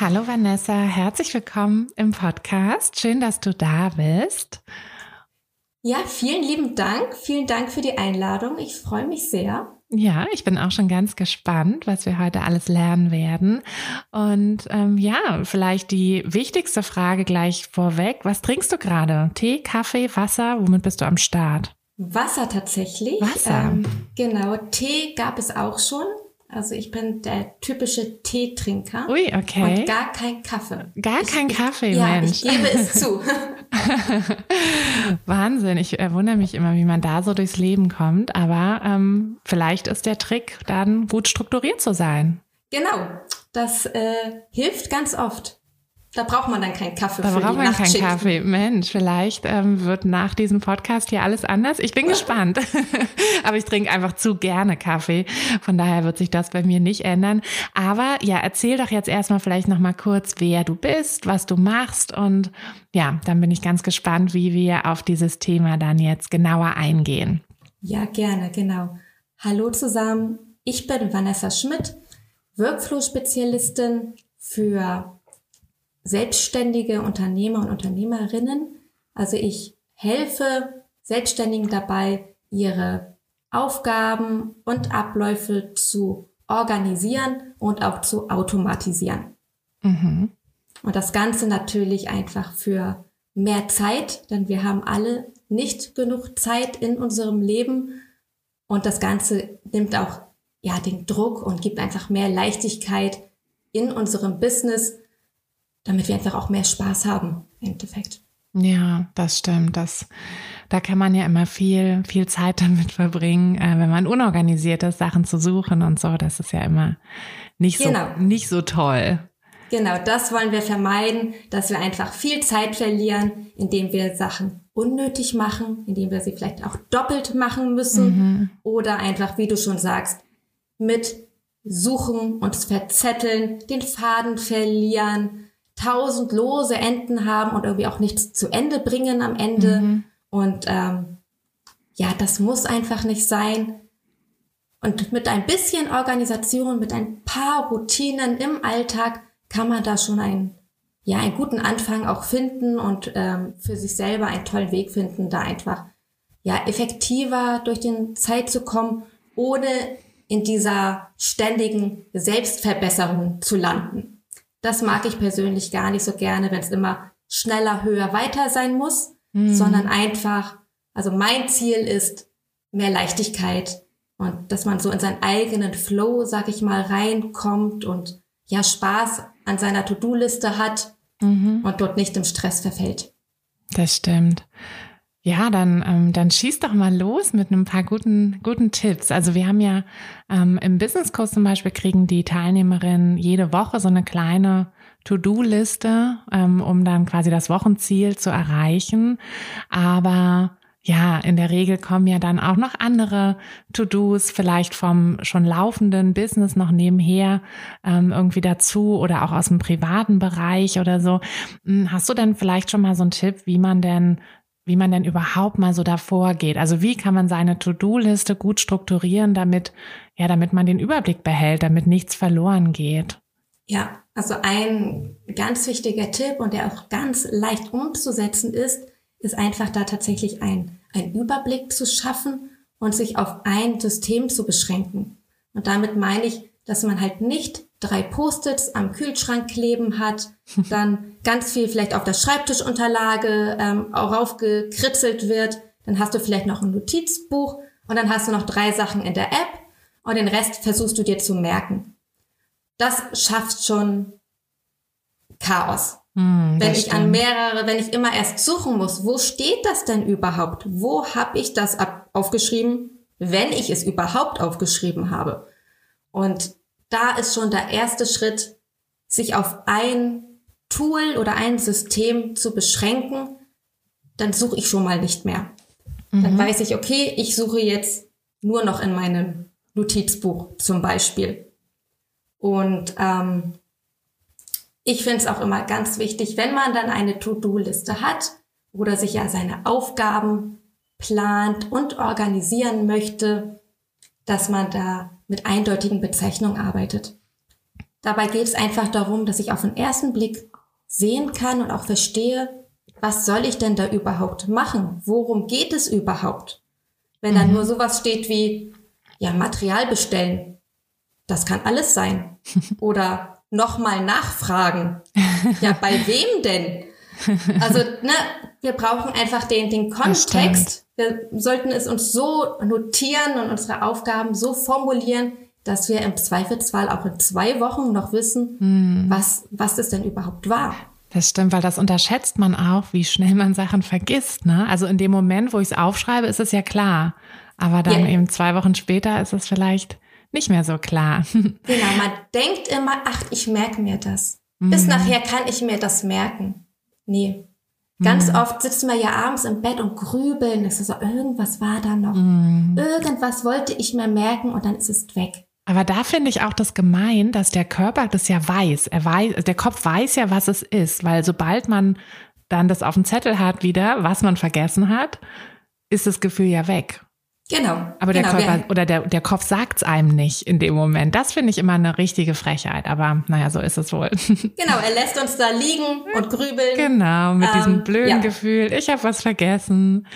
Hallo Vanessa, herzlich willkommen im Podcast. Schön, dass du da bist. Ja, vielen lieben Dank. Vielen Dank für die Einladung. Ich freue mich sehr. Ja, ich bin auch schon ganz gespannt, was wir heute alles lernen werden. Und ähm, ja, vielleicht die wichtigste Frage gleich vorweg. Was trinkst du gerade? Tee, Kaffee, Wasser? Womit bist du am Start? Wasser tatsächlich. Wasser. Ähm, genau, Tee gab es auch schon. Also ich bin der typische Teetrinker. Ui, okay. Und gar kein Kaffee. Gar ich, kein Kaffee, ich, Mensch. Ja, ich gebe es zu. Wahnsinn. Ich wundere mich immer, wie man da so durchs Leben kommt. Aber ähm, vielleicht ist der Trick, dann gut strukturiert zu sein. Genau. Das äh, hilft ganz oft. Da braucht man dann keinen Kaffee da für braucht die man keinen. Kaffee. Mensch, vielleicht ähm, wird nach diesem Podcast hier alles anders. Ich bin gespannt. Aber ich trinke einfach zu gerne Kaffee. Von daher wird sich das bei mir nicht ändern. Aber ja, erzähl doch jetzt erstmal vielleicht noch mal kurz, wer du bist, was du machst. Und ja, dann bin ich ganz gespannt, wie wir auf dieses Thema dann jetzt genauer eingehen. Ja, gerne, genau. Hallo zusammen. Ich bin Vanessa Schmidt, Workflow-Spezialistin für selbstständige Unternehmer und Unternehmerinnen. Also ich helfe Selbstständigen dabei, ihre Aufgaben und Abläufe zu organisieren und auch zu automatisieren. Mhm. Und das Ganze natürlich einfach für mehr Zeit, denn wir haben alle nicht genug Zeit in unserem Leben. Und das Ganze nimmt auch ja den Druck und gibt einfach mehr Leichtigkeit in unserem Business, damit wir einfach auch mehr Spaß haben im Endeffekt. Ja, das stimmt. Das, da kann man ja immer viel, viel Zeit damit verbringen, äh, wenn man unorganisiert ist, Sachen zu suchen und so. Das ist ja immer nicht Genau. so, nicht so toll. Genau, das wollen wir vermeiden, dass wir einfach viel Zeit verlieren, indem wir Sachen unnötig machen, indem wir sie vielleicht auch doppelt machen müssen oder einfach, wie du schon sagst, mit Suchen, uns verzetteln, den Faden verlieren, tausend lose Enden haben und irgendwie auch nichts zu Ende bringen am Ende. Und ähm, ja, das muss einfach nicht sein. Und mit ein bisschen Organisation, mit ein paar Routinen im Alltag kann man da schon einen, ja, einen guten Anfang auch finden und ähm, für sich selber einen tollen Weg finden, da einfach ja effektiver durch den Zeit zu kommen, ohne in dieser ständigen Selbstverbesserung zu landen. Das mag ich persönlich gar nicht so gerne, wenn es immer schneller, höher, weiter sein muss, sondern einfach, also mein Ziel ist mehr Leichtigkeit und dass man so in seinen eigenen Flow, sag ich mal, reinkommt und ja Spaß an seiner To-Do-Liste hat und dort nicht im Stress verfällt. Das stimmt. Ja, dann, ähm, dann schieß doch mal los mit ein paar guten, guten Tipps. Also wir haben ja ähm, im Businesskurs zum Beispiel kriegen die Teilnehmerinnen jede Woche so eine kleine To-Do-Liste, ähm, um dann quasi das Wochenziel zu erreichen. Aber ja, in der Regel kommen ja dann auch noch andere To-Dos, vielleicht vom schon laufenden Business noch nebenher ähm, irgendwie dazu oder auch aus dem privaten Bereich oder so. Hm, hast du denn vielleicht schon mal so einen Tipp, wie man denn wie man denn überhaupt mal so davor geht. Also wie kann man seine To-Do-Liste gut strukturieren, damit, ja, damit man den Überblick behält, damit nichts verloren geht. Ja, also ein ganz wichtiger Tipp und der auch ganz leicht umzusetzen ist, ist einfach da tatsächlich ein, ein Überblick zu schaffen und sich auf ein System zu beschränken. Und damit meine ich, dass man halt nicht drei Post-its am Kühlschrank kleben hat, dann ganz viel vielleicht auf der Schreibtischunterlage ähm, auch raufgekritzelt wird, dann hast du vielleicht noch ein Notizbuch und dann hast du noch drei Sachen in der App und den Rest versuchst du dir zu merken. Das schafft schon Chaos. Hm, wenn ich stimmt. an mehrere, wenn ich immer erst suchen muss, wo steht das denn überhaupt? Wo habe ich das aufgeschrieben, wenn ich es überhaupt aufgeschrieben habe? Und da ist schon der erste Schritt, sich auf ein Tool oder ein System zu beschränken, dann suche ich schon mal nicht mehr. Mhm. Dann weiß ich, okay, ich suche jetzt nur noch in meinem Notizbuch zum Beispiel. Und ähm, ich finde es auch immer ganz wichtig, wenn man dann eine To-Do-Liste hat oder sich ja seine Aufgaben plant und organisieren möchte, dass man da mit eindeutigen Bezeichnungen arbeitet. Dabei geht es einfach darum, dass ich auf den ersten Blick sehen kann und auch verstehe, was soll ich denn da überhaupt machen? Worum geht es überhaupt? Wenn mhm. dann nur sowas steht wie, ja, Material bestellen, das kann alles sein. Oder nochmal nachfragen. Ja, bei wem denn? Also, ne, wir brauchen einfach den, den Kontext. Wir sollten es uns so notieren und unsere Aufgaben so formulieren, dass wir im Zweifelsfall auch in zwei Wochen noch wissen, hm. was, was das denn überhaupt war. Das stimmt, weil das unterschätzt man auch, wie schnell man Sachen vergisst. Ne? Also in dem Moment, wo ich es aufschreibe, ist es ja klar. Aber dann yeah. eben zwei Wochen später ist es vielleicht nicht mehr so klar. Genau, man denkt immer, ach, ich merke mir das. Bis mhm. nachher kann ich mir das merken. Nee. Ganz mhm. oft sitzen wir ja abends im Bett und grübeln. Es ist so, irgendwas war da noch. Mhm. Irgendwas wollte ich mir merken und dann ist es weg. Aber da finde ich auch das gemein, dass der Körper das ja weiß. Er weiß, der Kopf weiß ja, was es ist, weil sobald man dann das auf dem Zettel hat wieder, was man vergessen hat, ist das Gefühl ja weg. Genau. Aber der genau, Körper oder der, der Kopf sagt's einem nicht in dem Moment. Das finde ich immer eine richtige Frechheit. Aber naja, so ist es wohl. Genau, er lässt uns da liegen und grübeln. Genau, mit ähm, diesem blöden ja. Gefühl, ich habe was vergessen,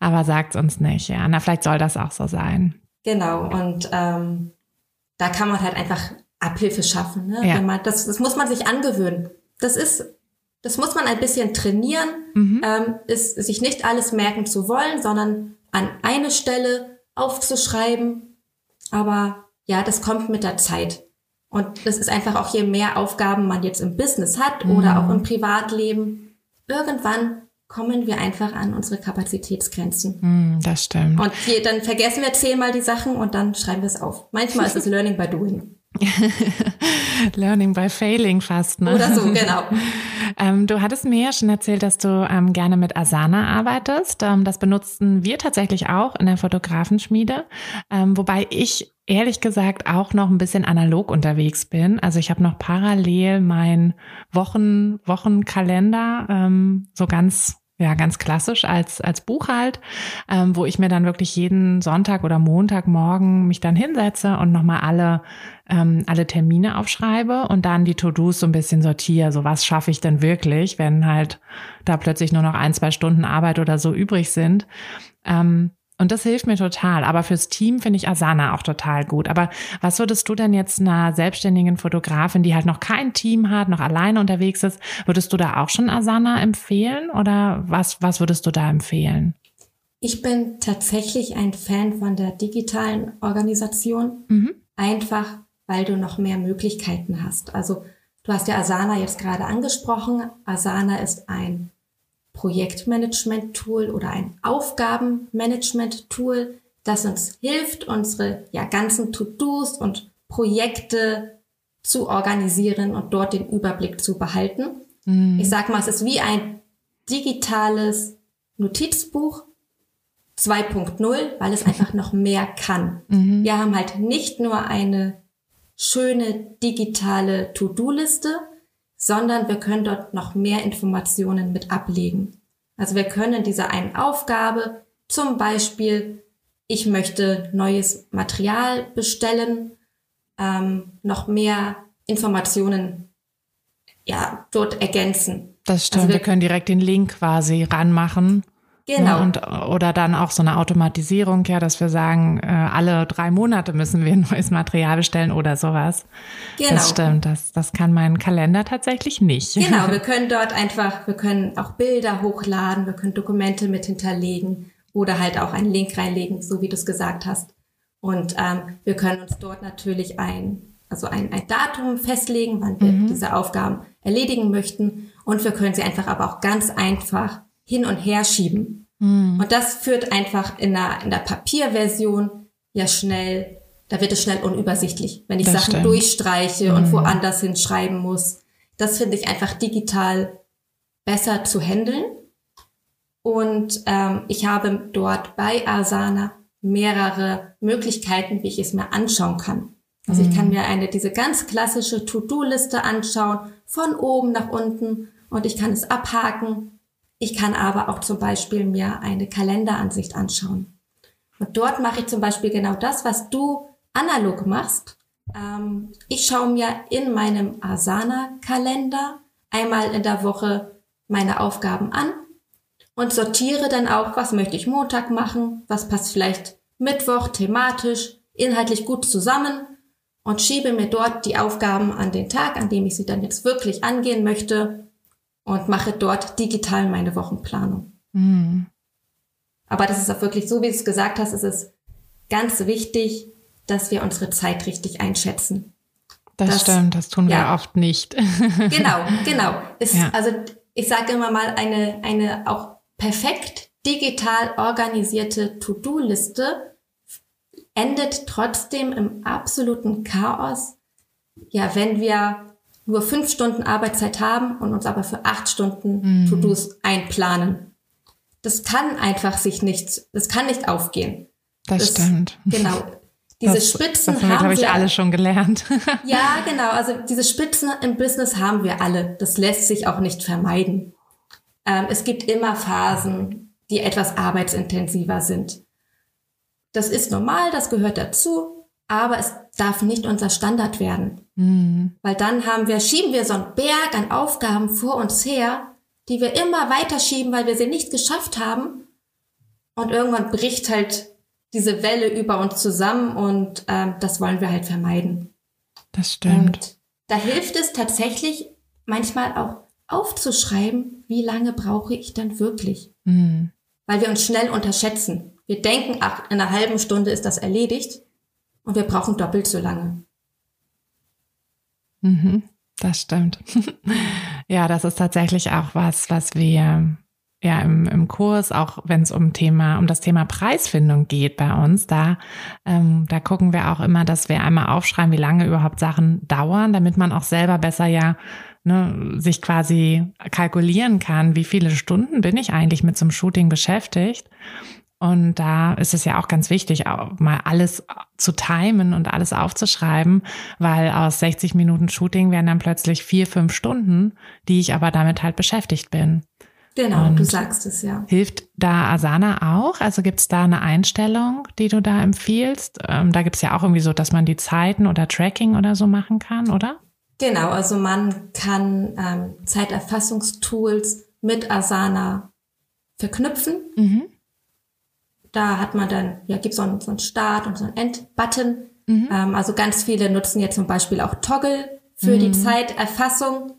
aber sagt's uns nicht. Ja, na vielleicht soll das auch so sein. Genau. Und ähm, da kann man halt einfach Abhilfe schaffen. Ne? Ja. Wenn man, das, das muss man sich angewöhnen. Das ist, das muss man ein bisschen trainieren, mhm. ähm, ist, sich nicht alles merken zu wollen, sondern an eine Stelle aufzuschreiben. Aber ja, das kommt mit der Zeit. Und das ist einfach auch, je mehr Aufgaben man jetzt im Business hat mhm. oder auch im Privatleben, irgendwann kommen wir einfach an unsere Kapazitätsgrenzen. Mm, das stimmt. Und hier, dann vergessen wir zehnmal die Sachen und dann schreiben wir es auf. Manchmal ist es Learning by Doing. Learning by Failing fast, ne? Oder so, genau. ähm, du hattest mir ja schon erzählt, dass du ähm, gerne mit Asana arbeitest. Ähm, das benutzten wir tatsächlich auch in der Fotografenschmiede, ähm, wobei ich ehrlich gesagt auch noch ein bisschen analog unterwegs bin. Also ich habe noch parallel mein Wochen Wochenkalender ähm, so ganz ja, ganz klassisch als, als Buch halt, ähm, wo ich mir dann wirklich jeden Sonntag oder Montagmorgen mich dann hinsetze und nochmal alle, ähm, alle Termine aufschreibe und dann die To-Dos so ein bisschen sortiere. So was schaffe ich denn wirklich, wenn halt da plötzlich nur noch ein, zwei Stunden Arbeit oder so übrig sind. Ähm, und das hilft mir total. Aber fürs Team finde ich Asana auch total gut. Aber was würdest du denn jetzt einer selbstständigen Fotografin, die halt noch kein Team hat, noch alleine unterwegs ist, würdest du da auch schon Asana empfehlen oder was, was würdest du da empfehlen? Ich bin tatsächlich ein Fan von der digitalen Organisation. Mhm. Einfach, weil du noch mehr Möglichkeiten hast. Also du hast ja Asana jetzt gerade angesprochen. Asana ist ein Projektmanagement-Tool oder ein Aufgabenmanagement-Tool, das uns hilft, unsere ja, ganzen To-Dos und Projekte zu organisieren und dort den Überblick zu behalten. Mhm. Ich sag mal, es ist wie ein digitales Notizbuch 2.0, weil es einfach noch mehr kann. Mhm. Wir haben halt nicht nur eine schöne digitale To-Do-Liste, sondern wir können dort noch mehr Informationen mit ablegen. Also wir können dieser einen Aufgabe, zum Beispiel, ich möchte neues Material bestellen, ähm, noch mehr Informationen ja, dort ergänzen. Das stimmt, also wir, wir, können direkt den Link quasi ranmachen. Genau. Und, oder dann auch so eine Automatisierung, ja, dass wir sagen, äh, alle drei Monate müssen wir neues Material bestellen oder sowas. Genau. Das stimmt, das, das kann mein Kalender tatsächlich nicht. Genau, wir können dort einfach, wir können auch Bilder hochladen, wir können Dokumente mit hinterlegen oder halt auch einen Link reinlegen, so wie du es gesagt hast. Und ähm, wir können uns dort natürlich ein, also ein, ein Datum festlegen, wann wir mhm. diese Aufgaben erledigen möchten. Und wir können sie einfach aber auch ganz einfach hin und her schieben. Mhm. Und das führt einfach in der, in der Papierversion ja schnell, da wird es schnell unübersichtlich, wenn ich das Sachen stimmt. durchstreiche mhm. und woanders hinschreiben muss. Das finde ich einfach digital besser zu handeln. Und ähm, ich habe dort bei Asana mehrere Möglichkeiten, wie ich es mir anschauen kann. Also mhm. ich kann mhm. mir eine, diese ganz klassische To-Do-Liste anschauen, von oben nach unten und ich kann es abhaken. Ich kann aber auch zum Beispiel mir eine Kalenderansicht anschauen. Und dort mache ich zum Beispiel genau das, was du analog machst. Ähm, ich schaue mir in meinem Asana-Kalender einmal in der Woche meine Aufgaben an und sortiere dann auch, was möchte ich Montag machen, was passt vielleicht Mittwoch thematisch, inhaltlich gut zusammen und schiebe mir dort die Aufgaben an den Tag, an dem ich sie dann jetzt wirklich angehen möchte und mache dort digital meine Wochenplanung. Mhm. Aber das ist auch wirklich so, wie du es gesagt hast, ist es ganz wichtig, dass wir unsere Zeit richtig einschätzen. Das, das stimmt, das tun wir ja, oft nicht. genau, genau. Ist, ja. Also ich sage immer mal, eine, eine auch perfekt digital organisierte To-Do-Liste endet trotzdem im absoluten Chaos. Ja, wenn wir nur fünf Stunden Arbeitszeit haben und uns aber für acht Stunden mhm. To-Dos einplanen. Das kann einfach sich nicht, das kann nicht aufgehen. Das, das stimmt. Genau. Diese das, Spitzen das haben, ich wir alle schon gelernt. ja, genau. Also diese Spitzen im Business haben wir alle. Das lässt sich auch nicht vermeiden. Ähm, es gibt immer Phasen, die etwas arbeitsintensiver sind. Das ist normal, das gehört dazu, aber es darf nicht unser Standard werden. Mhm. Weil dann haben wir, schieben wir so einen Berg an Aufgaben vor uns her, die wir immer weiter schieben, weil wir sie nicht geschafft haben. Und irgendwann bricht halt diese Welle über uns zusammen und ähm, das wollen wir halt vermeiden. Das stimmt. Und da hilft es tatsächlich manchmal auch aufzuschreiben, wie lange brauche ich denn wirklich? Mhm. Weil wir uns schnell unterschätzen. Wir denken, ach, in einer halben Stunde ist das erledigt und wir brauchen doppelt so lange. Mhm, das stimmt. ja, das ist tatsächlich auch was, was wir ja im, im Kurs, auch wenn es um Thema, um das Thema Preisfindung geht bei uns, da, ähm, da gucken wir auch immer, dass wir einmal aufschreiben, wie lange überhaupt Sachen dauern, damit man auch selber besser ja ne, sich quasi kalkulieren kann, wie viele Stunden bin ich eigentlich mit so einem Shooting beschäftigt. Und da ist es ja auch ganz wichtig, auch mal alles zu timen und alles aufzuschreiben, weil aus 60 Minuten Shooting werden dann plötzlich vier, fünf Stunden, die ich aber damit halt beschäftigt bin. Genau, und du sagst es ja. Hilft da Asana auch? Also gibt es da eine Einstellung, die du da empfiehlst? Ähm, da gibt es ja auch irgendwie so, dass man die Zeiten oder Tracking oder so machen kann, oder? Genau, also man kann ähm, Zeiterfassungstools mit Asana verknüpfen. Mhm. Da hat man dann, ja, gibt so es so einen Start- und so einen End-Button. Mhm. Ähm, also ganz viele nutzen jetzt zum Beispiel auch Toggle für mhm. die Zeiterfassung.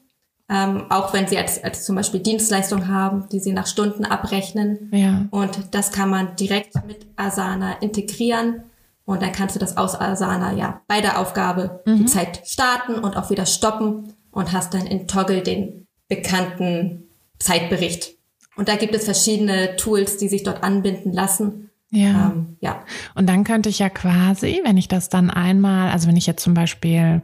Ähm, auch wenn sie als, als zum Beispiel Dienstleistung haben, die sie nach Stunden abrechnen. Ja. Und das kann man direkt mit Asana integrieren. Und dann kannst du das aus Asana ja bei der Aufgabe mhm. die Zeit starten und auch wieder stoppen und hast dann in Toggle den bekannten Zeitbericht. Und da gibt es verschiedene Tools, die sich dort anbinden lassen. Ja. Ähm, ja. Und dann könnte ich ja quasi, wenn ich das dann einmal, also wenn ich jetzt zum Beispiel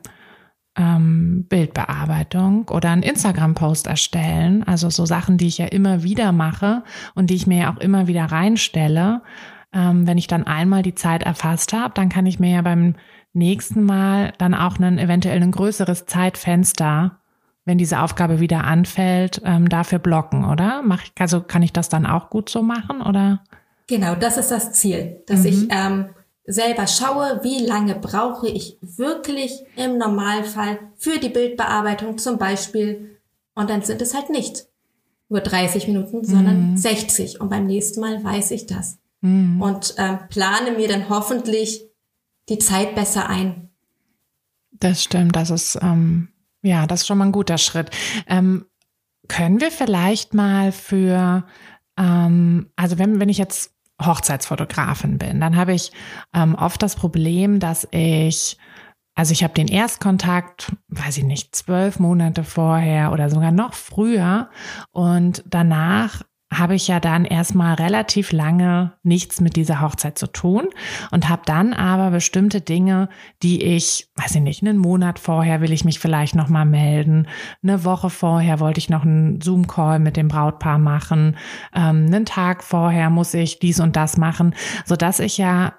ähm, Bildbearbeitung oder einen Instagram-Post erstellen, also so Sachen, die ich ja immer wieder mache und die ich mir ja auch immer wieder reinstelle, ähm, wenn ich dann einmal die Zeit erfasst habe, dann kann ich mir ja beim nächsten Mal dann auch ein eventuell ein größeres Zeitfenster, wenn diese Aufgabe wieder anfällt, ähm, dafür blocken, oder? Mach ich, also kann ich das dann auch gut so machen, oder? Genau, das ist das Ziel, dass mhm. ich ähm, selber schaue, wie lange brauche ich wirklich im Normalfall für die Bildbearbeitung zum Beispiel. Und dann sind es halt nicht nur 30 Minuten, sondern mhm. 60. Und beim nächsten Mal weiß ich das. Mhm. Und ähm, plane mir dann hoffentlich die Zeit besser ein. Das stimmt, das ist, ähm, ja, das ist schon mal ein guter Schritt. Ähm, können wir vielleicht mal für, ähm, also wenn, wenn ich jetzt Hochzeitsfotografin bin, dann habe ich ähm, oft das Problem, dass ich also ich habe den Erstkontakt, weiß ich nicht, zwölf Monate vorher oder sogar noch früher und danach habe ich ja dann erstmal relativ lange nichts mit dieser Hochzeit zu tun und habe dann aber bestimmte Dinge, die ich, weiß ich nicht, einen Monat vorher will ich mich vielleicht noch mal melden, eine Woche vorher wollte ich noch einen Zoom Call mit dem Brautpaar machen, ähm, einen Tag vorher muss ich dies und das machen, so dass ich ja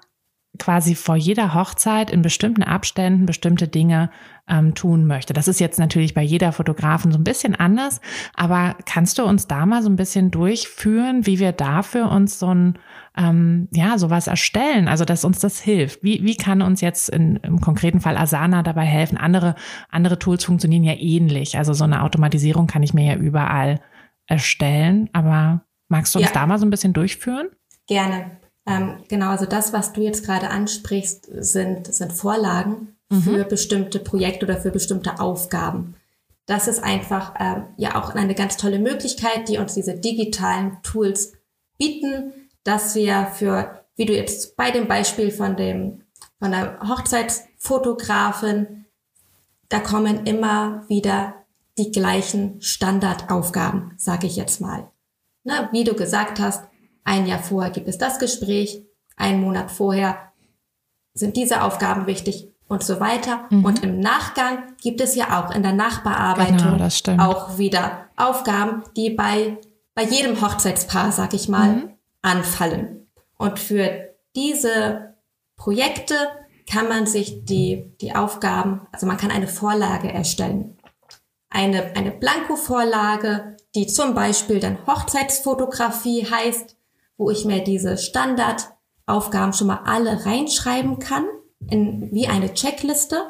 quasi vor jeder Hochzeit in bestimmten Abständen bestimmte Dinge ähm, tun möchte. Das ist jetzt natürlich bei jeder Fotografen so ein bisschen anders, aber kannst du uns da mal so ein bisschen durchführen, wie wir dafür uns so ein ähm, ja sowas erstellen, also dass uns das hilft. Wie, wie kann uns jetzt in, im konkreten Fall Asana dabei helfen? Andere andere Tools funktionieren ja ähnlich, also so eine Automatisierung kann ich mir ja überall erstellen, aber magst du uns ja. da mal so ein bisschen durchführen? Gerne. Ähm, genau, also das, was du jetzt gerade ansprichst, sind, sind Vorlagen mhm. für bestimmte Projekte oder für bestimmte Aufgaben. Das ist einfach äh, ja auch eine ganz tolle Möglichkeit, die uns diese digitalen Tools bieten, dass wir für, wie du jetzt bei dem Beispiel von dem von der Hochzeitsfotografin, da kommen immer wieder die gleichen Standardaufgaben, sage ich jetzt mal. Na, wie du gesagt hast, ein Jahr vorher gibt es das Gespräch, einen Monat vorher sind diese Aufgaben wichtig und so weiter. Mhm. Und im Nachgang gibt es ja auch in der Nachbearbeitung genau, auch wieder Aufgaben, die bei, bei jedem Hochzeitspaar, sag ich mal, mhm. anfallen. Und für diese Projekte kann man sich die, die Aufgaben, also man kann eine Vorlage erstellen. Eine, eine Blanko-Vorlage, die zum Beispiel dann Hochzeitsfotografie heißt, wo ich mir diese Standardaufgaben schon mal alle reinschreiben kann, in, wie eine Checkliste.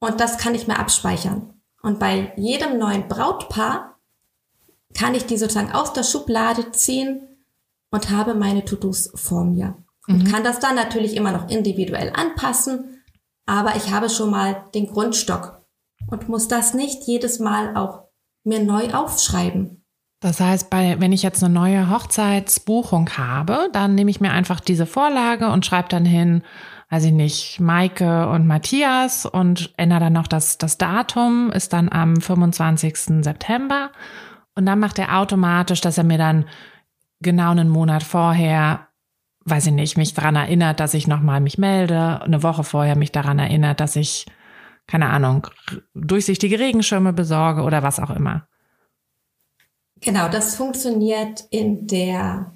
Und das kann ich mir abspeichern. Und bei jedem neuen Brautpaar kann ich die sozusagen aus der Schublade ziehen und habe meine To-Dos vor mir. Und mhm. kann das dann natürlich immer noch individuell anpassen, aber ich habe schon mal den Grundstock und muss das nicht jedes Mal auch mir neu aufschreiben. Das heißt, bei, wenn ich jetzt eine neue Hochzeitsbuchung habe, dann nehme ich mir einfach diese Vorlage und schreibe dann hin, weiß ich nicht, Maike und Matthias und ändere dann noch das, das Datum, ist dann am 25. September. Und dann macht er automatisch, dass er mir dann genau einen Monat vorher, weiß ich nicht, mich daran erinnert, dass ich nochmal mich melde, eine Woche vorher mich daran erinnert, dass ich, keine Ahnung, durchsichtige Regenschirme besorge oder was auch immer. Genau, das funktioniert in der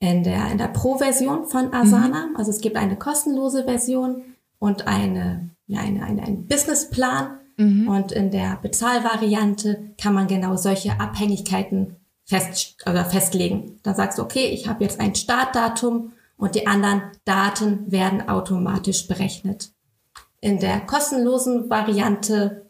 in der, in der Pro-Version von Asana. Mhm. Also es gibt eine kostenlose Version und eine, ja, eine, eine, einen Businessplan. Mhm. Und in der Bezahlvariante kann man genau solche Abhängigkeiten fest, oder festlegen. Dann sagst du, okay, ich habe jetzt ein Startdatum und die anderen Daten werden automatisch berechnet. In der kostenlosen Variante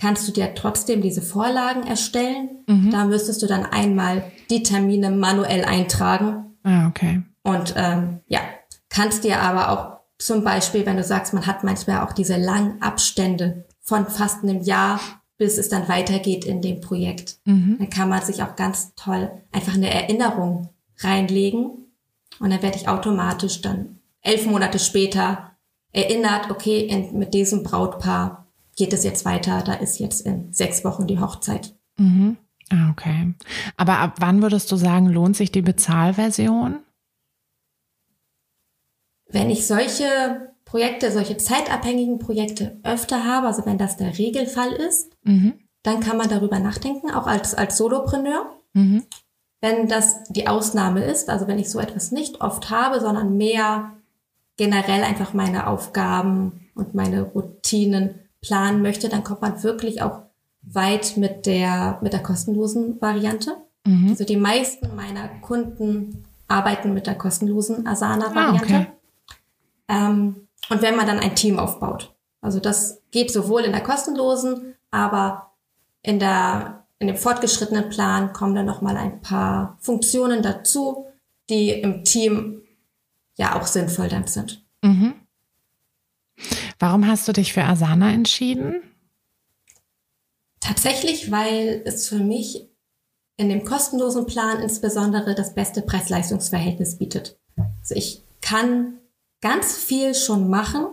kannst du dir trotzdem diese Vorlagen erstellen. Mhm. Da müsstest du dann einmal die Termine manuell eintragen. Ah, okay. Und ähm, ja, kannst dir aber auch zum Beispiel, wenn du sagst, man hat manchmal auch diese langen Abstände von fast einem Jahr, bis es dann weitergeht in dem Projekt. Mhm. Dann kann man sich auch ganz toll einfach eine Erinnerung reinlegen. Und dann werde ich automatisch dann elf Monate später erinnert, okay, in, mit diesem Brautpaar geht es jetzt weiter, da ist jetzt in sechs Wochen die Hochzeit. Mhm. Ah, okay. Aber ab wann würdest du sagen, lohnt sich die Bezahlversion? Wenn ich solche Projekte, solche zeitabhängigen Projekte öfter habe, also wenn das der Regelfall ist, mhm. dann kann man darüber nachdenken, auch als, als Solopreneur. Mhm. Wenn das die Ausnahme ist, also wenn ich so etwas nicht oft habe, sondern mehr generell einfach meine Aufgaben und meine Routinen planen möchte, dann kommt man wirklich auch weit mit der, mit der kostenlosen Variante. Mhm. Also die meisten meiner Kunden arbeiten mit der kostenlosen Asana-Variante. Ah, okay. ähm, und wenn man dann ein Team aufbaut. Also das geht sowohl in der kostenlosen, aber in der, in dem fortgeschrittenen Plan kommen dann nochmal ein paar Funktionen dazu, die im Team ja auch sinnvoll dann sind. Mhm. Warum hast du dich für Asana entschieden? Tatsächlich, weil es für mich in dem kostenlosen Plan insbesondere das beste Preis-Leistungs-Verhältnis bietet. Also ich kann ganz viel schon machen.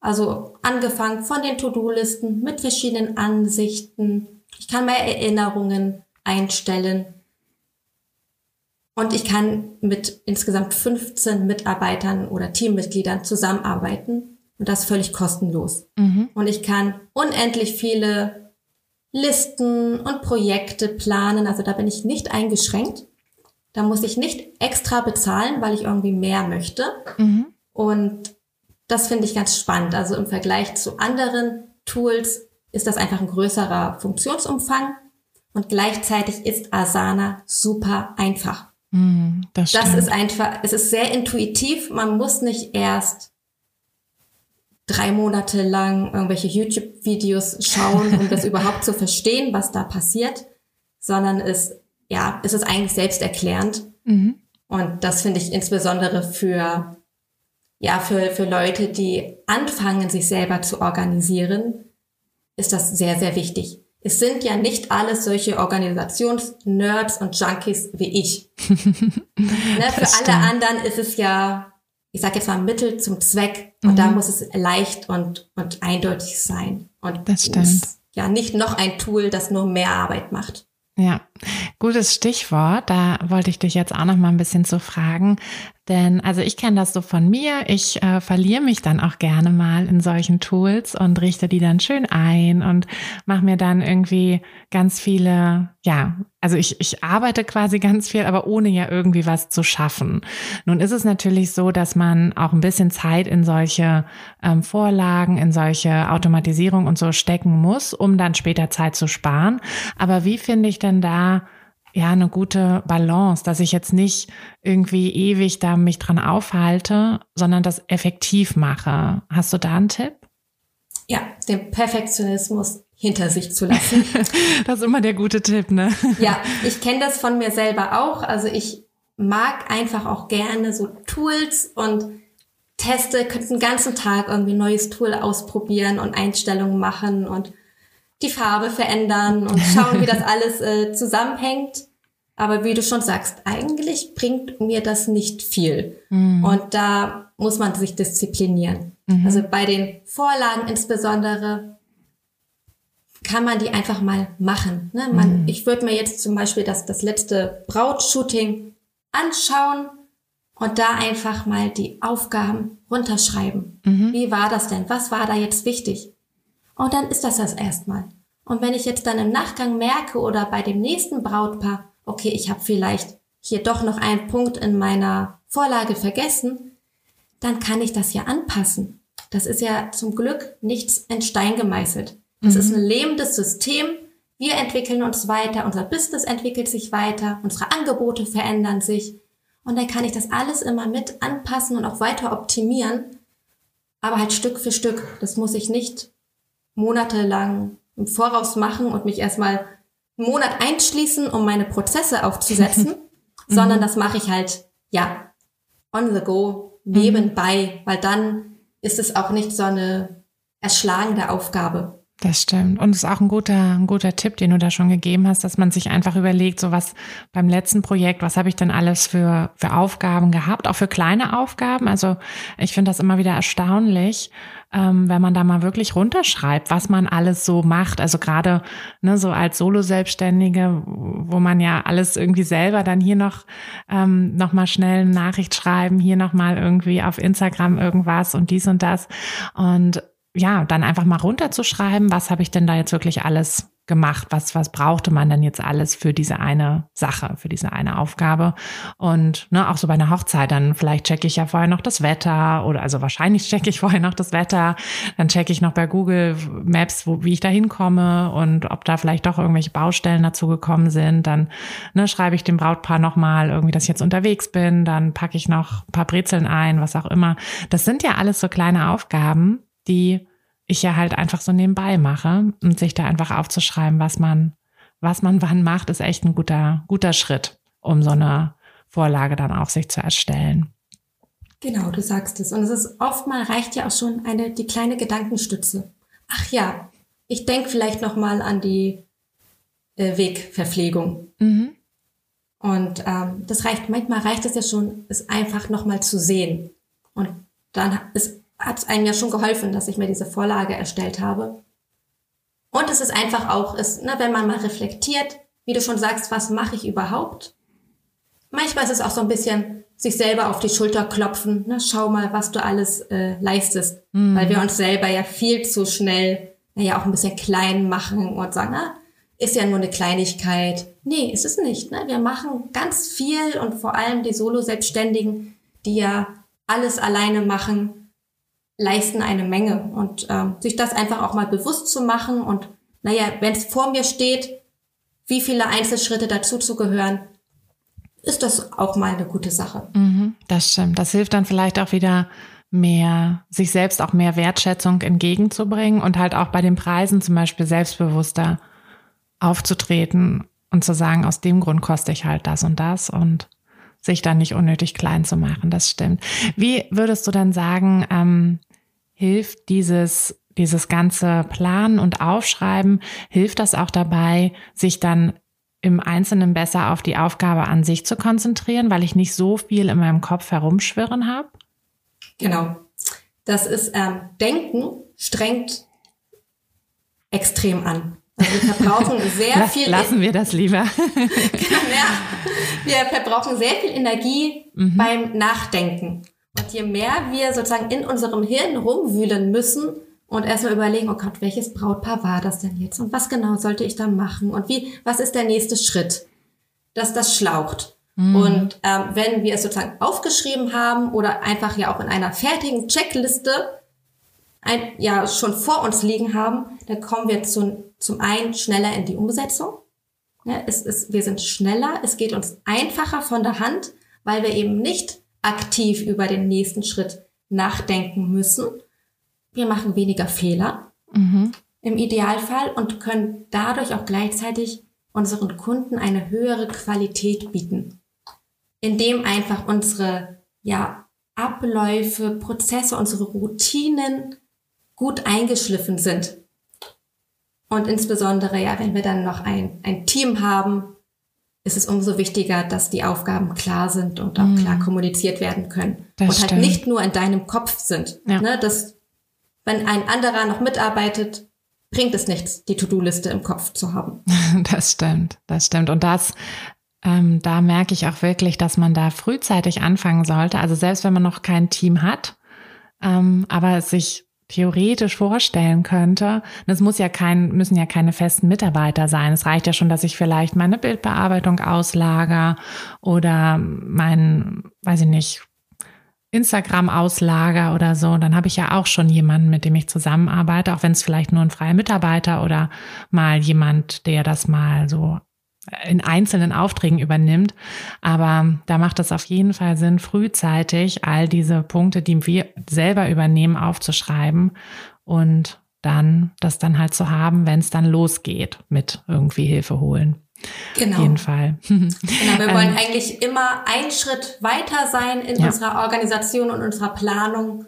Also angefangen von den To-Do-Listen mit verschiedenen Ansichten. Ich kann mehr Erinnerungen einstellen. Und ich kann mit insgesamt 15 Mitarbeitern oder Teammitgliedern zusammenarbeiten. Und das völlig kostenlos. Mhm. Und ich kann unendlich viele Listen und Projekte planen. Also da bin ich nicht eingeschränkt. Da muss ich nicht extra bezahlen, weil ich irgendwie mehr möchte. Mhm. Und das finde ich ganz spannend. Also im Vergleich zu anderen Tools ist das einfach ein größerer Funktionsumfang. Und gleichzeitig ist Asana super einfach. Mm, das, das ist einfach, es ist sehr intuitiv. Man muss nicht erst drei Monate lang irgendwelche YouTube-Videos schauen, um das überhaupt zu verstehen, was da passiert, sondern es, ja, es ist eigentlich selbsterklärend. Mhm. Und das finde ich insbesondere für, ja, für, für Leute, die anfangen, sich selber zu organisieren, ist das sehr, sehr wichtig. Es sind ja nicht alles solche Organisationsnerds und Junkies wie ich. ne, für alle anderen ist es ja ich sage jetzt mal Mittel zum Zweck und mhm. da muss es leicht und, und eindeutig sein. Und das stimmt. ja, nicht noch ein Tool, das nur mehr Arbeit macht. Ja, gutes Stichwort. Da wollte ich dich jetzt auch noch mal ein bisschen zu fragen. Denn also ich kenne das so von mir. Ich äh, verliere mich dann auch gerne mal in solchen Tools und richte die dann schön ein und mache mir dann irgendwie ganz viele, ja, also ich, ich arbeite quasi ganz viel, aber ohne ja irgendwie was zu schaffen. Nun ist es natürlich so, dass man auch ein bisschen Zeit in solche ähm, Vorlagen, in solche Automatisierung und so stecken muss, um dann später Zeit zu sparen. Aber wie finde ich denn da ja, eine gute Balance, dass ich jetzt nicht irgendwie ewig da mich dran aufhalte, sondern das effektiv mache. Hast du da einen Tipp? Ja, den Perfektionismus hinter sich zu lassen. das ist immer der gute Tipp, ne? ja, ich kenne das von mir selber auch. Also ich mag einfach auch gerne so Tools und teste, könnte den ganzen Tag irgendwie ein neues Tool ausprobieren und Einstellungen machen und die Farbe verändern und schauen, wie das alles äh, zusammenhängt. Aber wie du schon sagst, eigentlich bringt mir das nicht viel. Mhm. Und da muss man sich disziplinieren. Mhm. Also bei den Vorlagen insbesondere kann man die einfach mal machen. Ne? Man, mhm. Ich würde mir jetzt zum Beispiel das, das letzte Brautshooting anschauen und da einfach mal die Aufgaben runterschreiben. Mhm. Wie war das denn? Was war da jetzt wichtig? Und dann ist das das erstmal. Und wenn ich jetzt dann im Nachgang merke oder bei dem nächsten Brautpaar, okay, ich habe vielleicht hier doch noch einen Punkt in meiner Vorlage vergessen, dann kann ich das ja anpassen. Das ist ja zum Glück nichts in Stein gemeißelt. Das mhm. ist ein lebendes System. Wir entwickeln uns weiter, unser Business entwickelt sich weiter, unsere Angebote verändern sich. Und dann kann ich das alles immer mit anpassen und auch weiter optimieren. Aber halt Stück für Stück. Das muss ich nicht monatelang im Voraus machen und mich erstmal einen Monat einschließen, um meine Prozesse aufzusetzen, sondern mhm. das mache ich halt, ja, on the go, nebenbei, mhm. weil dann ist es auch nicht so eine erschlagende Aufgabe. Das stimmt. Und es ist auch ein guter, ein guter Tipp, den du da schon gegeben hast, dass man sich einfach überlegt, so was beim letzten Projekt, was habe ich denn alles für, für Aufgaben gehabt, auch für kleine Aufgaben. Also ich finde das immer wieder erstaunlich, ähm, wenn man da mal wirklich runterschreibt, was man alles so macht. Also gerade ne, so als Solo-Selbstständige, wo man ja alles irgendwie selber dann hier noch, ähm, noch mal schnell eine Nachricht schreiben, hier noch mal irgendwie auf Instagram irgendwas und dies und das. Und ja, dann einfach mal runterzuschreiben, was habe ich denn da jetzt wirklich alles gemacht, was, was brauchte man denn jetzt alles für diese eine Sache, für diese eine Aufgabe. Und ne, auch so bei einer Hochzeit, dann vielleicht checke ich ja vorher noch das Wetter oder also wahrscheinlich checke ich vorher noch das Wetter, dann checke ich noch bei Google Maps, wo, wie ich da hinkomme und ob da vielleicht doch irgendwelche Baustellen dazu gekommen sind. Dann ne, schreibe ich dem Brautpaar nochmal irgendwie, dass ich jetzt unterwegs bin, dann packe ich noch ein paar Brezeln ein, was auch immer. Das sind ja alles so kleine Aufgaben, die ich ja halt einfach so nebenbei mache und sich da einfach aufzuschreiben, was man, was man wann macht, ist echt ein guter, guter Schritt, um so eine Vorlage dann auch sich zu erstellen. Genau, du sagst es. Und es ist oftmal reicht ja auch schon eine, die kleine Gedankenstütze. Ach ja, ich denke vielleicht nochmal an die äh, Wegverpflegung. Mhm. Und ähm, das reicht, manchmal reicht es ja schon, es einfach nochmal zu sehen. Und dann ist hat einem ja schon geholfen, dass ich mir diese Vorlage erstellt habe. Und es ist einfach auch, ist, ne, wenn man mal reflektiert, wie du schon sagst, was mache ich überhaupt? Manchmal ist es auch so ein bisschen sich selber auf die Schulter klopfen. Ne? Schau mal, was du alles äh, leistest. Mhm. Weil wir uns selber ja viel zu schnell, naja, auch ein bisschen klein machen und sagen, na, ist ja nur eine Kleinigkeit. Nee, ist es nicht. Ne? Wir machen ganz viel und vor allem die Solo-Selbstständigen, die ja alles alleine machen, leisten eine Menge und ähm, sich das einfach auch mal bewusst zu machen und naja, wenn es vor mir steht, wie viele Einzelschritte dazu zu gehören, ist das auch mal eine gute Sache. Mhm, das stimmt. Das hilft dann vielleicht auch wieder mehr, sich selbst auch mehr Wertschätzung entgegenzubringen und halt auch bei den Preisen zum Beispiel selbstbewusster aufzutreten und zu sagen, aus dem Grund koste ich halt das und das und sich dann nicht unnötig klein zu machen. Das stimmt. Wie würdest du dann sagen, ähm, hilft dieses, dieses ganze Planen und Aufschreiben, hilft das auch dabei, sich dann im Einzelnen besser auf die Aufgabe an sich zu konzentrieren, weil ich nicht so viel in meinem Kopf herumschwirren habe? Genau. Das ist ähm, Denken strengt extrem an. Also wir verbrauchen sehr Lass, viel. Lassen wir das lieber. ja, wir verbrauchen sehr viel Energie mhm. beim Nachdenken. Und je mehr wir sozusagen in unserem Hirn rumwühlen müssen und erstmal überlegen, oh Gott, welches Brautpaar war das denn jetzt? Und was genau sollte ich da machen? Und wie, was ist der nächste Schritt? Dass das schlaucht. Mhm. Und ähm, wenn wir es sozusagen aufgeschrieben haben oder einfach ja auch in einer fertigen Checkliste ein, ja schon vor uns liegen haben, dann kommen wir zu, zum einen schneller in die Umsetzung. Ja, es ist, wir sind schneller, es geht uns einfacher von der Hand, weil wir eben nicht aktiv über den nächsten Schritt nachdenken müssen. Wir machen weniger Fehler mhm. im Idealfall und können dadurch auch gleichzeitig unseren Kunden eine höhere Qualität bieten, indem einfach unsere ja, Abläufe, Prozesse, unsere Routinen gut eingeschliffen sind. Und insbesondere, ja, wenn wir dann noch ein, ein Team haben, ist es umso wichtiger, dass die Aufgaben klar sind und auch mm. klar kommuniziert werden können. Das und halt stimmt. nicht nur in deinem Kopf sind. Ja. Ne, dass, wenn ein anderer noch mitarbeitet, bringt es nichts, die To-Do-Liste im Kopf zu haben. Das stimmt, das stimmt. Und das, ähm, da merke ich auch wirklich, dass man da frühzeitig anfangen sollte. Also selbst wenn man noch kein Team hat, ähm, aber sich theoretisch vorstellen könnte. Das muss ja kein, müssen ja keine festen Mitarbeiter sein. Es reicht ja schon, dass ich vielleicht meine Bildbearbeitung auslager oder mein, weiß ich nicht, Instagram auslager oder so, dann habe ich ja auch schon jemanden, mit dem ich zusammenarbeite, auch wenn es vielleicht nur ein freier Mitarbeiter oder mal jemand, der das mal so in einzelnen Aufträgen übernimmt. Aber da macht es auf jeden Fall Sinn, frühzeitig all diese Punkte, die wir selber übernehmen, aufzuschreiben und dann das dann halt zu haben, wenn es dann losgeht mit irgendwie Hilfe holen. Genau. Auf jeden Fall. Genau, wir wollen ähm, eigentlich immer einen Schritt weiter sein in ja. unserer Organisation und unserer Planung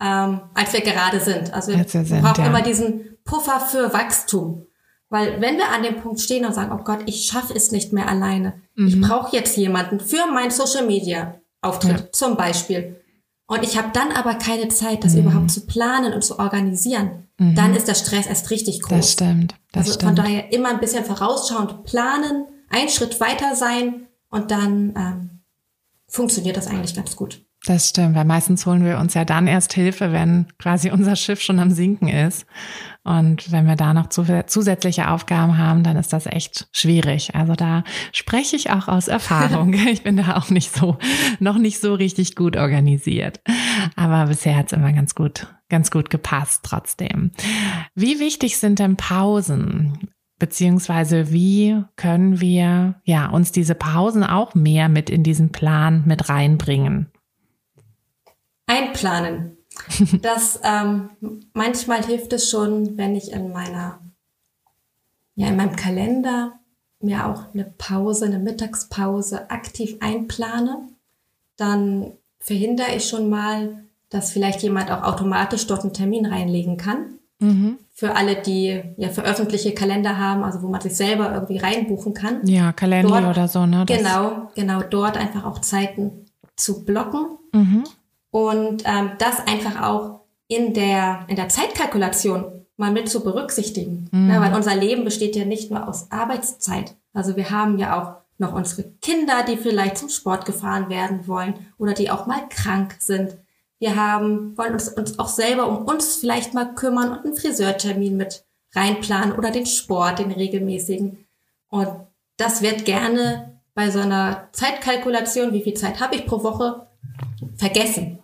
ähm, als wir gerade sind. Also Als wir wir sind, brauchen ja. immer diesen Puffer für Wachstum. Weil wenn wir an dem Punkt stehen und sagen, oh Gott, ich schaffe es nicht mehr alleine, ich Mhm. brauche jetzt jemanden für meinen Social Media Auftritt zum Beispiel. Und ich habe dann aber keine Zeit, das Mhm. überhaupt zu planen und zu organisieren. Dann ist der Stress erst richtig groß. Das stimmt. Das also von stimmt. daher immer ein bisschen vorausschauend planen, einen Schritt weiter sein und dann ähm, funktioniert das eigentlich ganz gut. Das stimmt, weil meistens holen wir uns ja dann erst Hilfe, wenn quasi unser Schiff schon am Sinken ist. Und wenn wir da noch zu, zusätzliche Aufgaben haben, dann ist das echt schwierig. Also da spreche ich auch aus Erfahrung. Ich bin da auch nicht so, noch nicht so richtig gut organisiert. Aber bisher hat es immer ganz gut, ganz gut gepasst trotzdem. Wie wichtig sind denn Pausen? Beziehungsweise wie können wir ja uns diese Pausen auch mehr mit in diesen Plan mit reinbringen? Einplanen. Das ähm, manchmal hilft es schon, wenn ich in meiner, ja, in meinem Kalender mir auch eine Pause, eine Mittagspause aktiv einplane. Dann verhindere ich schon mal, dass vielleicht jemand auch automatisch dort einen Termin reinlegen kann. Mhm. Für alle, die ja für öffentliche Kalender haben, also wo man sich selber irgendwie reinbuchen kann. Ja, Calendly Dort- oder so, ne? Genau, genau dort einfach auch Zeiten zu blocken Mhm. Und ähm, das einfach auch in der, in der Zeitkalkulation mal mit zu berücksichtigen. Mhm. Ja, weil unser Leben besteht ja nicht nur aus Arbeitszeit. Also wir haben ja auch noch unsere Kinder, die vielleicht zum Sport gefahren werden wollen oder die auch mal krank sind. Wir haben, wollen uns, uns auch selber um uns vielleicht mal kümmern und einen Friseurtermin mit reinplanen oder den Sport, den regelmäßigen. Und das wird gerne bei so einer Zeitkalkulation, wie viel Zeit habe ich pro Woche, vergessen.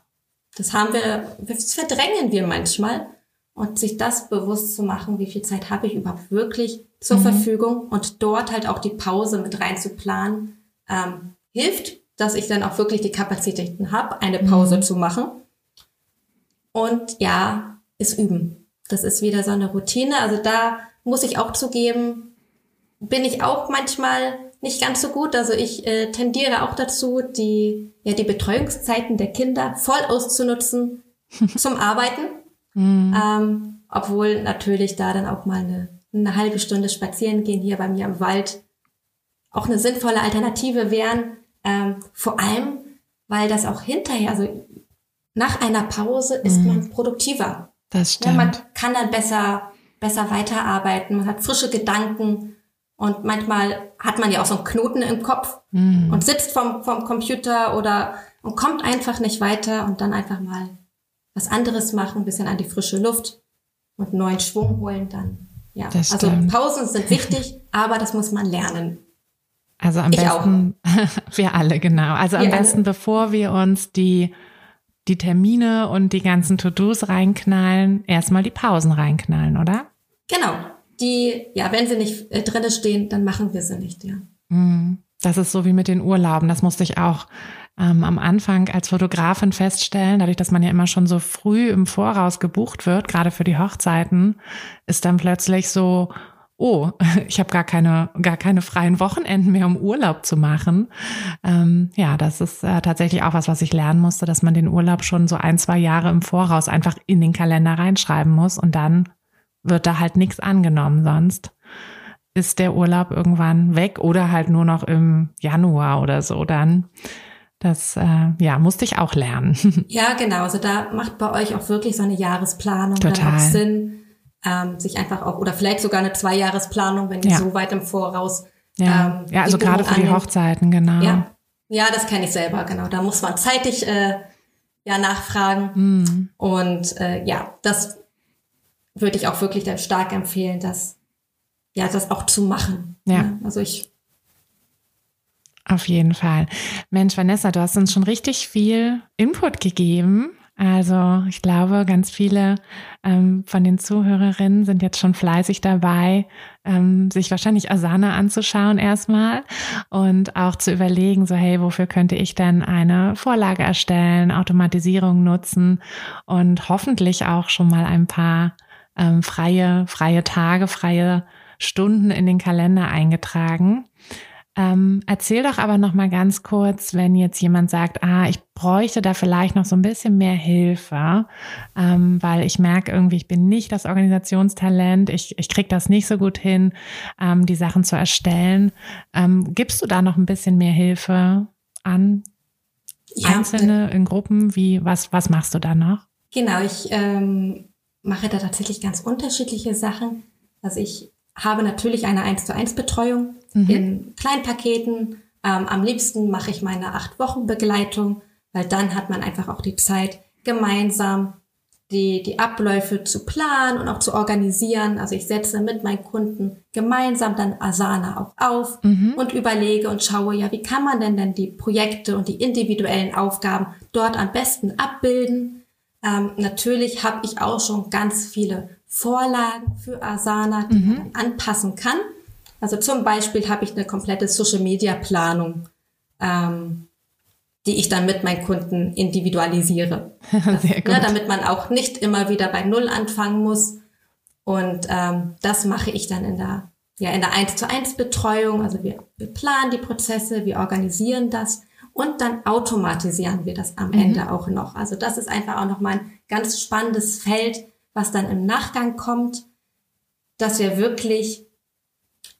Das haben wir, das verdrängen wir manchmal. Und sich das bewusst zu machen, wie viel Zeit habe ich überhaupt wirklich zur Verfügung und dort halt auch die Pause mit rein zu planen, ähm, hilft, dass ich dann auch wirklich die Kapazitäten habe, eine Pause zu machen. Und ja, ist üben. Das ist wieder so eine Routine. Also da muss ich auch zugeben, bin ich auch manchmal nicht ganz so gut. Also ich äh, tendiere auch dazu, die, ja, die Betreuungszeiten der Kinder voll auszunutzen zum Arbeiten. Ähm, obwohl natürlich da dann auch mal eine, eine halbe Stunde spazieren gehen hier bei mir im Wald auch eine sinnvolle Alternative wären. Ähm, vor allem, weil das auch hinterher, also nach einer Pause ist man produktiver. Das Ja, man stimmt. kann dann besser, besser weiterarbeiten, man hat frische Gedanken und manchmal hat man ja auch so einen Knoten im Kopf Mhm. und sitzt vom, vom Computer oder und kommt einfach nicht weiter und dann einfach mal was anderes machen, ein bisschen an die frische Luft und neuen Schwung holen dann. Ja, Das also stimmt. Pausen sind wichtig, aber das muss man lernen. Also am Ich auch. besten, wir alle, genau. Also am Wir alle. besten, bevor wir uns die, die Termine und die ganzen To-Dos reinknallen, erstmal die Pausen reinknallen, oder? Genau. Die, ja, wenn sie nicht äh, drinne stehen, dann machen wir sie nicht, ja. Mhm. Das ist so wie mit den Urlauben. Das musste ich auch ähm, am Anfang als Fotografin feststellen. Dadurch, dass man ja immer schon so früh im Voraus gebucht wird, gerade für die Hochzeiten, ist dann plötzlich so, oh, ich habe gar keine, gar keine freien Wochenenden mehr, um Urlaub zu machen. Ähm, ja, das ist äh, tatsächlich auch was, was ich lernen musste, dass man den Urlaub schon so ein, zwei Jahre im Voraus einfach in den Kalender reinschreiben muss und dann wird da halt nichts angenommen sonst ist der Urlaub irgendwann weg oder halt nur noch im Januar oder so dann. Das äh, ja musste ich auch lernen. Ja, genau. Also da macht bei euch auch wirklich so eine Jahresplanung dann Total. auch Sinn, ähm, sich einfach auch, oder vielleicht sogar eine Zweijahresplanung, wenn ihr Ja. so weit im Voraus. ja, ähm, ja, also gerade für die. Hochzeiten genau. Ja, ja das kenne ich selber, genau. Da muss man zeitig äh, ja nachfragen. Mhm. Und äh, ja, das würde ich auch wirklich dann stark empfehlen, dass ja das auch zu machen. Ja. Ne? Also ich Auf jeden Fall. Mensch, Vanessa, du hast uns schon richtig viel Input gegeben. Also ich glaube, ganz viele ähm, von den Zuhörerinnen sind jetzt schon fleißig dabei, ähm, sich wahrscheinlich Asana anzuschauen erstmal und auch zu überlegen, so hey, wofür könnte ich denn eine Vorlage erstellen, Automatisierung nutzen und hoffentlich auch schon mal ein paar ähm, freie, freie Tage, freie Stunden in den Kalender eingetragen. Ähm, erzähl doch aber noch mal ganz kurz, wenn jetzt jemand sagt, ah, ich bräuchte da vielleicht noch so ein bisschen mehr Hilfe, ähm, weil ich merke irgendwie, ich bin nicht das Organisationstalent, ich, ich kriege das nicht so gut hin, ähm, die Sachen zu erstellen. Ähm, gibst du da noch ein bisschen mehr Hilfe an ja, Einzelne in Gruppen? Wie, was, was machst du da noch? Genau, ich ähm, mache da tatsächlich ganz unterschiedliche Sachen. Also ich habe natürlich eine 1 zu 1 Betreuung mhm. in Kleinpaketen. Ähm, am liebsten mache ich meine acht Wochen Begleitung, weil dann hat man einfach auch die Zeit, gemeinsam die, die Abläufe zu planen und auch zu organisieren. Also ich setze mit meinen Kunden gemeinsam dann Asana auch auf mhm. und überlege und schaue, ja, wie kann man denn denn die Projekte und die individuellen Aufgaben dort am besten abbilden? Ähm, natürlich habe ich auch schon ganz viele Vorlagen für Asana, die mhm. man anpassen kann. Also zum Beispiel habe ich eine komplette Social Media Planung, ähm, die ich dann mit meinen Kunden individualisiere. Sehr gut. Ne, damit man auch nicht immer wieder bei Null anfangen muss. Und ähm, das mache ich dann in der, ja, in der 1 zu 1 Betreuung. Also wir, wir planen die Prozesse, wir organisieren das und dann automatisieren wir das am mhm. Ende auch noch. Also das ist einfach auch nochmal ein ganz spannendes Feld, was dann im Nachgang kommt, dass wir wirklich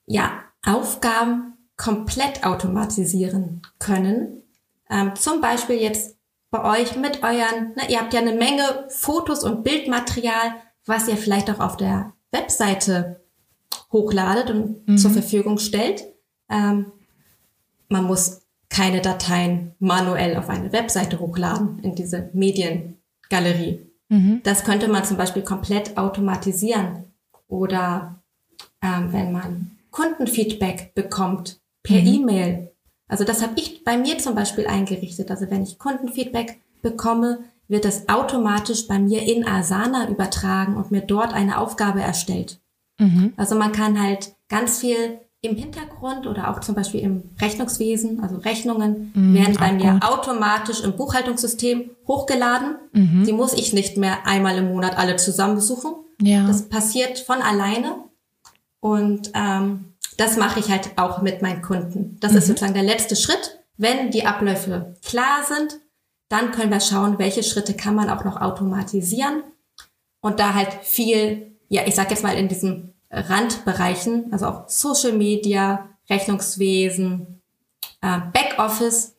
ja, Aufgaben komplett automatisieren können. Ähm, zum Beispiel jetzt bei euch mit euren, na, ihr habt ja eine Menge Fotos und Bildmaterial, was ihr vielleicht auch auf der Webseite hochladet und mhm. zur Verfügung stellt. Ähm, man muss keine Dateien manuell auf eine Webseite hochladen in diese Mediengalerie. Mhm. Das könnte man zum Beispiel komplett automatisieren. Oder ähm, wenn man Kundenfeedback bekommt per mhm. E-Mail. Also das habe ich bei mir zum Beispiel eingerichtet. Also wenn ich Kundenfeedback bekomme, wird das automatisch bei mir in Asana übertragen und mir dort eine Aufgabe erstellt. Mhm. Also man kann halt ganz viel im Hintergrund oder auch zum Beispiel im Rechnungswesen, also Rechnungen, mhm, werden bei mir gut. automatisch im Buchhaltungssystem hochgeladen. Mhm. Die muss ich nicht mehr einmal im Monat alle zusammen besuchen. Ja. Das passiert von alleine. Und ähm, das mache ich halt auch mit meinen Kunden. Das mhm. ist sozusagen der letzte Schritt. Wenn die Abläufe klar sind, dann können wir schauen, welche Schritte kann man auch noch automatisieren. Und da halt viel, ja, ich sag jetzt mal in diesem Randbereichen, also auch Social Media, Rechnungswesen, äh, Backoffice,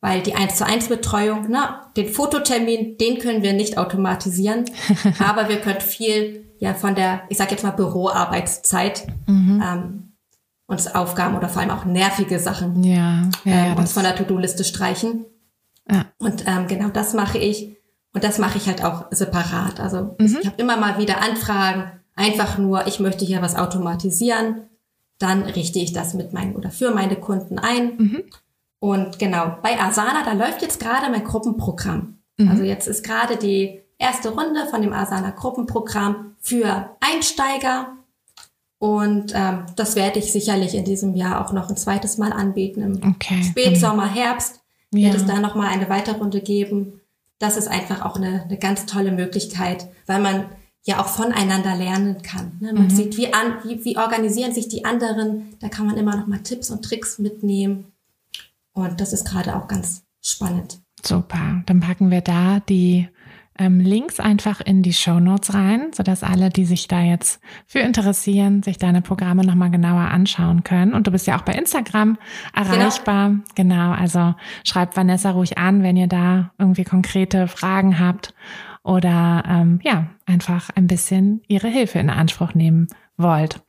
weil die 1 zu 1 Betreuung, na, den Fototermin, den können wir nicht automatisieren, aber wir können viel ja von der, ich sage jetzt mal Büroarbeitszeit mhm. ähm, uns Aufgaben oder vor allem auch nervige Sachen ja, ja, ähm, uns von der To-Do-Liste streichen. Ja. Und ähm, genau das mache ich. Und das mache ich halt auch separat. Also mhm. ich habe immer mal wieder Anfragen, einfach nur, ich möchte hier was automatisieren, dann richte ich das mit meinen oder für meine Kunden ein. Mhm. Und genau, bei Asana, da läuft jetzt gerade mein Gruppenprogramm. Mhm. Also jetzt ist gerade die erste Runde von dem Asana Gruppenprogramm für Einsteiger. Und ähm, das werde ich sicherlich in diesem Jahr auch noch ein zweites Mal anbieten. Im okay. Spätsommer, Herbst ja. wird es da nochmal eine weitere Runde geben. Das ist einfach auch eine, eine ganz tolle Möglichkeit, weil man ja auch voneinander lernen kann. Ne? Man mhm. sieht, wie, an, wie, wie organisieren sich die anderen. Da kann man immer noch mal Tipps und Tricks mitnehmen. Und das ist gerade auch ganz spannend. Super. Dann packen wir da die ähm, Links einfach in die Show Notes rein, sodass alle, die sich da jetzt für interessieren, sich deine Programme nochmal genauer anschauen können. Und du bist ja auch bei Instagram erreichbar. Genau. genau. Also schreibt Vanessa ruhig an, wenn ihr da irgendwie konkrete Fragen habt oder ähm, ja, einfach ein bisschen ihre Hilfe in Anspruch nehmen wollt.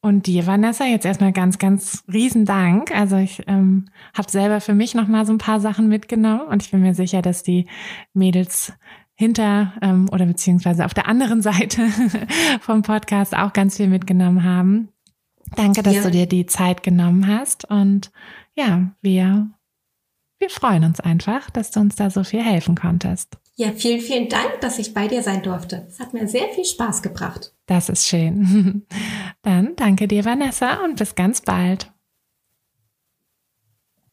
Und dir, Vanessa, jetzt erstmal ganz, ganz riesen Dank. Also ich ähm, habe selber für mich nochmal so ein paar Sachen mitgenommen und ich bin mir sicher, dass die Mädels hinter ähm, oder beziehungsweise auf der anderen Seite vom Podcast auch ganz viel mitgenommen haben. Danke, dass ja. du dir die Zeit genommen hast und ja, wir, wir freuen uns einfach, dass du uns da so viel helfen konntest. Ja, vielen, vielen Dank, dass ich bei dir sein durfte. Es hat mir sehr viel Spaß gebracht. Das ist schön. Dann danke dir, Vanessa, und bis ganz bald.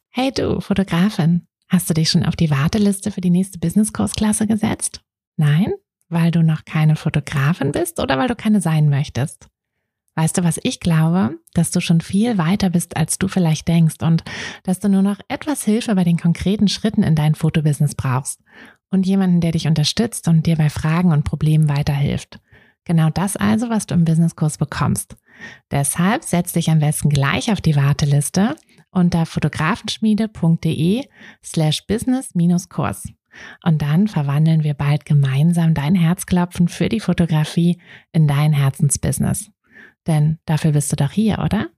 Hey du, Fotografin, hast du dich schon auf die Warteliste für die nächste Business-Kursklasse gesetzt? Nein? Weil du noch keine Fotografin bist oder weil du keine sein möchtest? Weißt du, was ich glaube? Dass du schon viel weiter bist, als du vielleicht denkst und dass du nur noch etwas Hilfe bei den konkreten Schritten in dein Fotobusiness brauchst und jemanden, der dich unterstützt und dir bei Fragen und Problemen weiterhilft. Genau das also, was du im Businesskurs bekommst. Deshalb setz dich am besten gleich auf die Warteliste unter fotografenschmiede.de slash business-kurs. Und dann verwandeln wir bald gemeinsam dein Herzklopfen für die Fotografie in dein Herzensbusiness. Denn dafür bist du doch hier, oder?